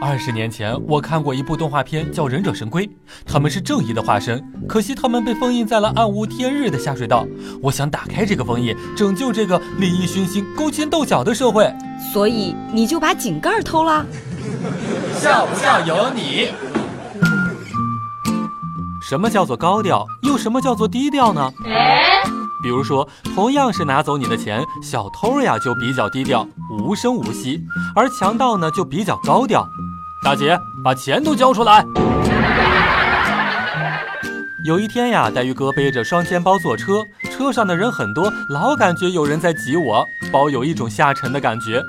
二十年前，我看过一部动画片，叫《忍者神龟》，他们是正义的化身，可惜他们被封印在了暗无天日的下水道。我想打开这个封印，拯救这个利益熏心、勾心斗角的社会。所以你就把井盖偷了？笑不笑由你。什么叫做高调？又什么叫做低调呢？比如说，同样是拿走你的钱，小偷呀就比较低调，无声无息；而强盗呢就比较高调。大姐，把钱都交出来！有一天呀，黛玉哥背着双肩包坐车，车上的人很多，老感觉有人在挤我，包有一种下沉的感觉。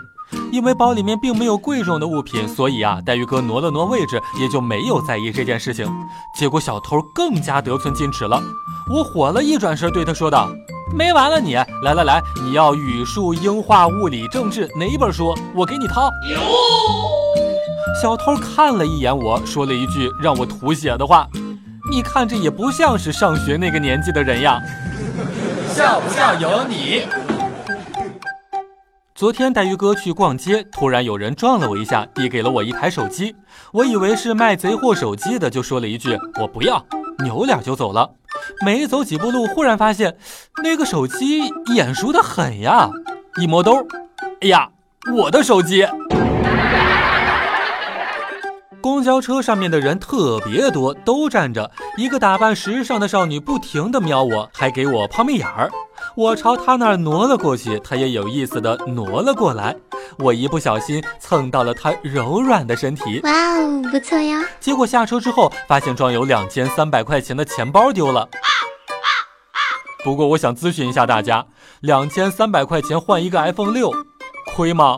因为包里面并没有贵重的物品，所以啊，黛玉哥挪了挪位置，也就没有在意这件事情。结果小偷更加得寸进尺了，我火了，一转身对他说道：“没完了你！来来来，你要语数英化物理政治哪一本书？我给你掏。”小偷看了一眼我，说了一句让我吐血的话：“你看着也不像是上学那个年纪的人呀。”笑不笑由你。昨天带鱼哥去逛街，突然有人撞了我一下，递给了我一台手机。我以为是卖贼货手机的，就说了一句“我不要”，扭脸就走了。没走几步路，忽然发现那个手机眼熟的很呀！一摸兜，哎呀，我的手机！公交车上面的人特别多，都站着。一个打扮时尚的少女不停地瞄我，还给我抛媚眼儿。我朝她那儿挪了过去，她也有意思地挪了过来。我一不小心蹭到了她柔软的身体。哇哦，不错呀！结果下车之后，发现装有两千三百块钱的钱包丢了。不过我想咨询一下大家，两千三百块钱换一个 iPhone 六，亏吗？